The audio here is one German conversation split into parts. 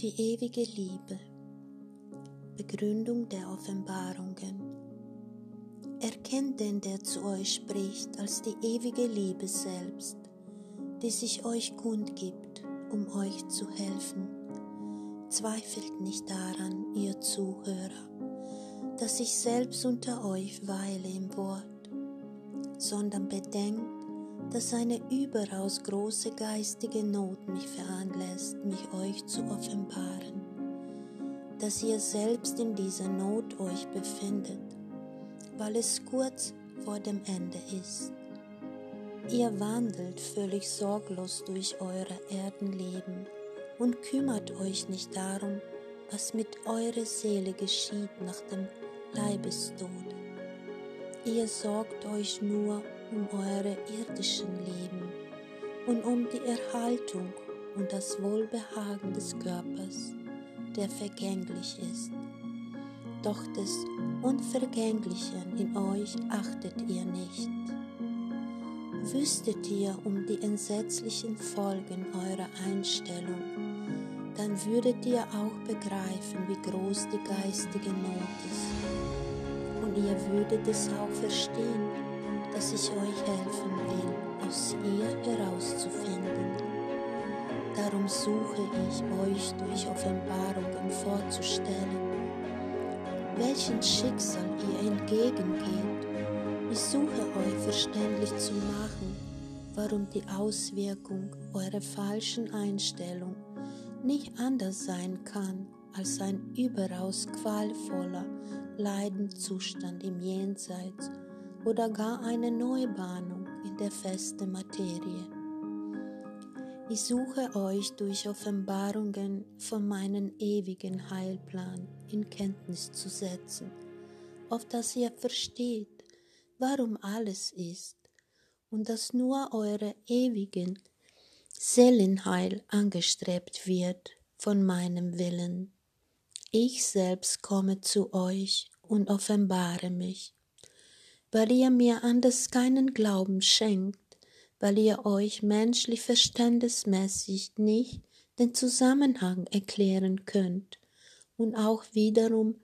Die ewige Liebe. Begründung der Offenbarungen. Erkennt den, der zu euch spricht, als die ewige Liebe selbst, die sich euch kundgibt, um euch zu helfen. Zweifelt nicht daran, ihr Zuhörer, dass ich selbst unter euch weile im Wort, sondern bedenkt, dass eine überaus große geistige Not mich veranlässt, mich euch zu offenbaren, dass ihr selbst in dieser Not euch befindet, weil es kurz vor dem Ende ist. Ihr wandelt völlig sorglos durch eure Erdenleben und kümmert euch nicht darum, was mit eurer Seele geschieht nach dem Leibestod. Ihr sorgt euch nur um eure irdischen Leben und um die Erhaltung und das Wohlbehagen des Körpers, der vergänglich ist. Doch des Unvergänglichen in euch achtet ihr nicht. Wüsstet ihr um die entsetzlichen Folgen eurer Einstellung, dann würdet ihr auch begreifen, wie groß die geistige Not ist. Und ihr würdet es auch verstehen, dass ich euch helfen will, aus ihr herauszufinden. Darum suche ich euch durch Offenbarungen vorzustellen, welchen Schicksal ihr entgegengeht. Ich suche euch verständlich zu machen, warum die Auswirkung eurer falschen Einstellung nicht anders sein kann als ein überaus qualvoller Leidenszustand im Jenseits oder gar eine Neubahnung in der festen Materie. Ich suche euch durch Offenbarungen von meinem ewigen Heilplan in Kenntnis zu setzen, auf dass ihr versteht, warum alles ist und dass nur eure ewigen Seelenheil angestrebt wird von meinem Willen. Ich selbst komme zu euch und offenbare mich weil ihr mir anders keinen Glauben schenkt, weil ihr euch menschlich verstandesmäßig nicht den Zusammenhang erklären könnt und auch wiederum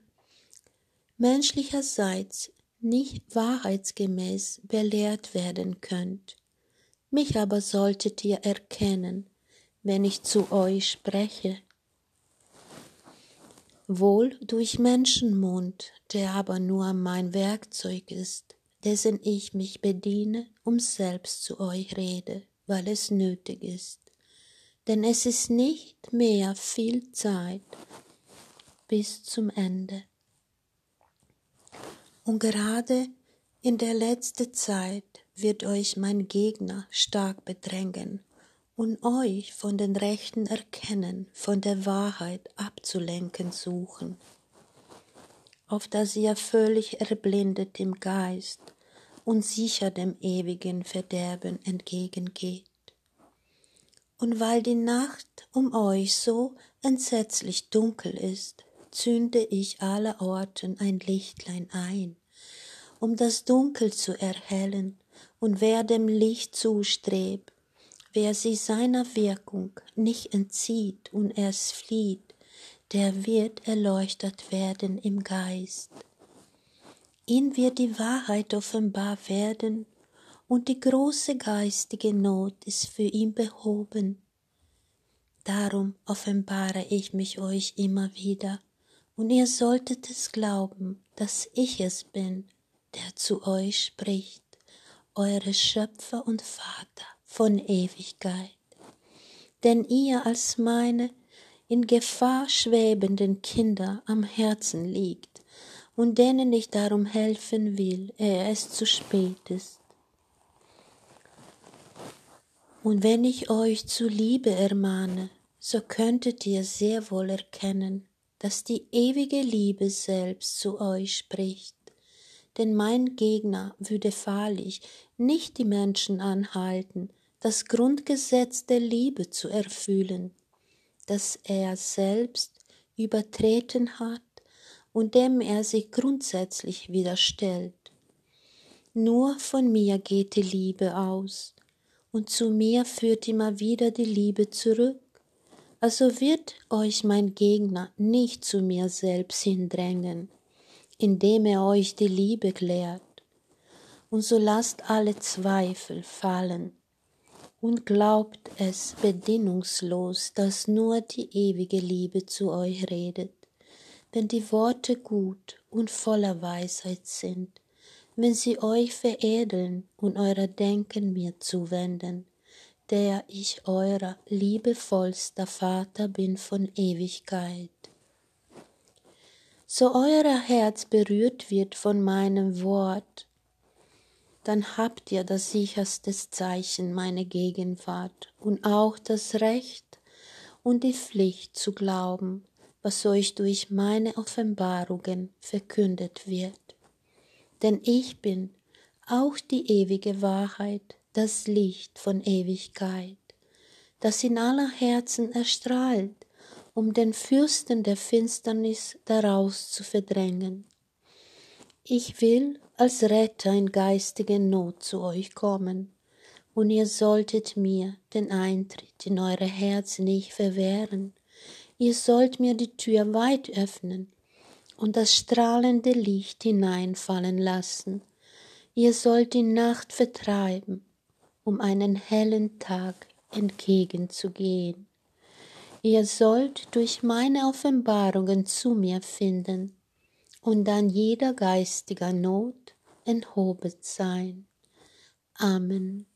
menschlicherseits nicht wahrheitsgemäß belehrt werden könnt. Mich aber solltet ihr erkennen, wenn ich zu euch spreche. Wohl durch Menschenmund, der aber nur mein Werkzeug ist, dessen ich mich bediene, um selbst zu euch rede, weil es nötig ist. Denn es ist nicht mehr viel Zeit bis zum Ende. Und gerade in der letzten Zeit wird euch mein Gegner stark bedrängen und euch von den rechten Erkennen, von der Wahrheit abzulenken suchen, auf dass ihr völlig erblindet im Geist und sicher dem ewigen Verderben entgegengeht. Und weil die Nacht um euch so entsetzlich dunkel ist, zünde ich allerorten ein Lichtlein ein, um das Dunkel zu erhellen, und wer dem Licht zustrebt, wer sie seiner Wirkung nicht entzieht und es flieht, der wird erleuchtet werden im Geist. Ihm wird die Wahrheit offenbar werden und die große geistige Not ist für ihn behoben. Darum offenbare ich mich euch immer wieder, und ihr solltet es glauben, dass ich es bin, der zu euch spricht, eure Schöpfer und Vater von Ewigkeit. Denn ihr als meine in Gefahr schwebenden Kinder am Herzen liegt, und denen ich darum helfen will, ehe es zu spät ist. Und wenn ich euch zu Liebe ermahne, so könntet ihr sehr wohl erkennen, dass die ewige Liebe selbst zu euch spricht. Denn mein Gegner würde wahrlich nicht die Menschen anhalten, das Grundgesetz der Liebe zu erfüllen, das er selbst übertreten hat und dem er sich grundsätzlich widerstellt. Nur von mir geht die Liebe aus, und zu mir führt immer wieder die Liebe zurück, Also wird euch mein Gegner nicht zu mir selbst hindrängen, indem er euch die Liebe klärt. Und so lasst alle Zweifel fallen und glaubt es bedingungslos, dass nur die ewige Liebe zu euch redet, wenn die Worte gut und voller Weisheit sind, wenn sie euch veredeln und euer Denken mir zuwenden, der ich eurer liebevollster Vater bin von Ewigkeit. So euer Herz berührt wird von meinem Wort, dann habt ihr das sicherste Zeichen meine Gegenwart und auch das Recht und die Pflicht zu glauben, was euch durch meine Offenbarungen verkündet wird. Denn ich bin auch die ewige Wahrheit, das Licht von Ewigkeit, das in aller Herzen erstrahlt, um den Fürsten der Finsternis daraus zu verdrängen. Ich will als Retter in geistige Not zu euch kommen, und ihr solltet mir den Eintritt in eure Herz nicht verwehren. Ihr sollt mir die Tür weit öffnen und das strahlende Licht hineinfallen lassen. Ihr sollt die Nacht vertreiben um einen hellen Tag entgegenzugehen. Ihr sollt durch meine Offenbarungen zu mir finden und dann jeder geistiger Not enthoben sein. Amen.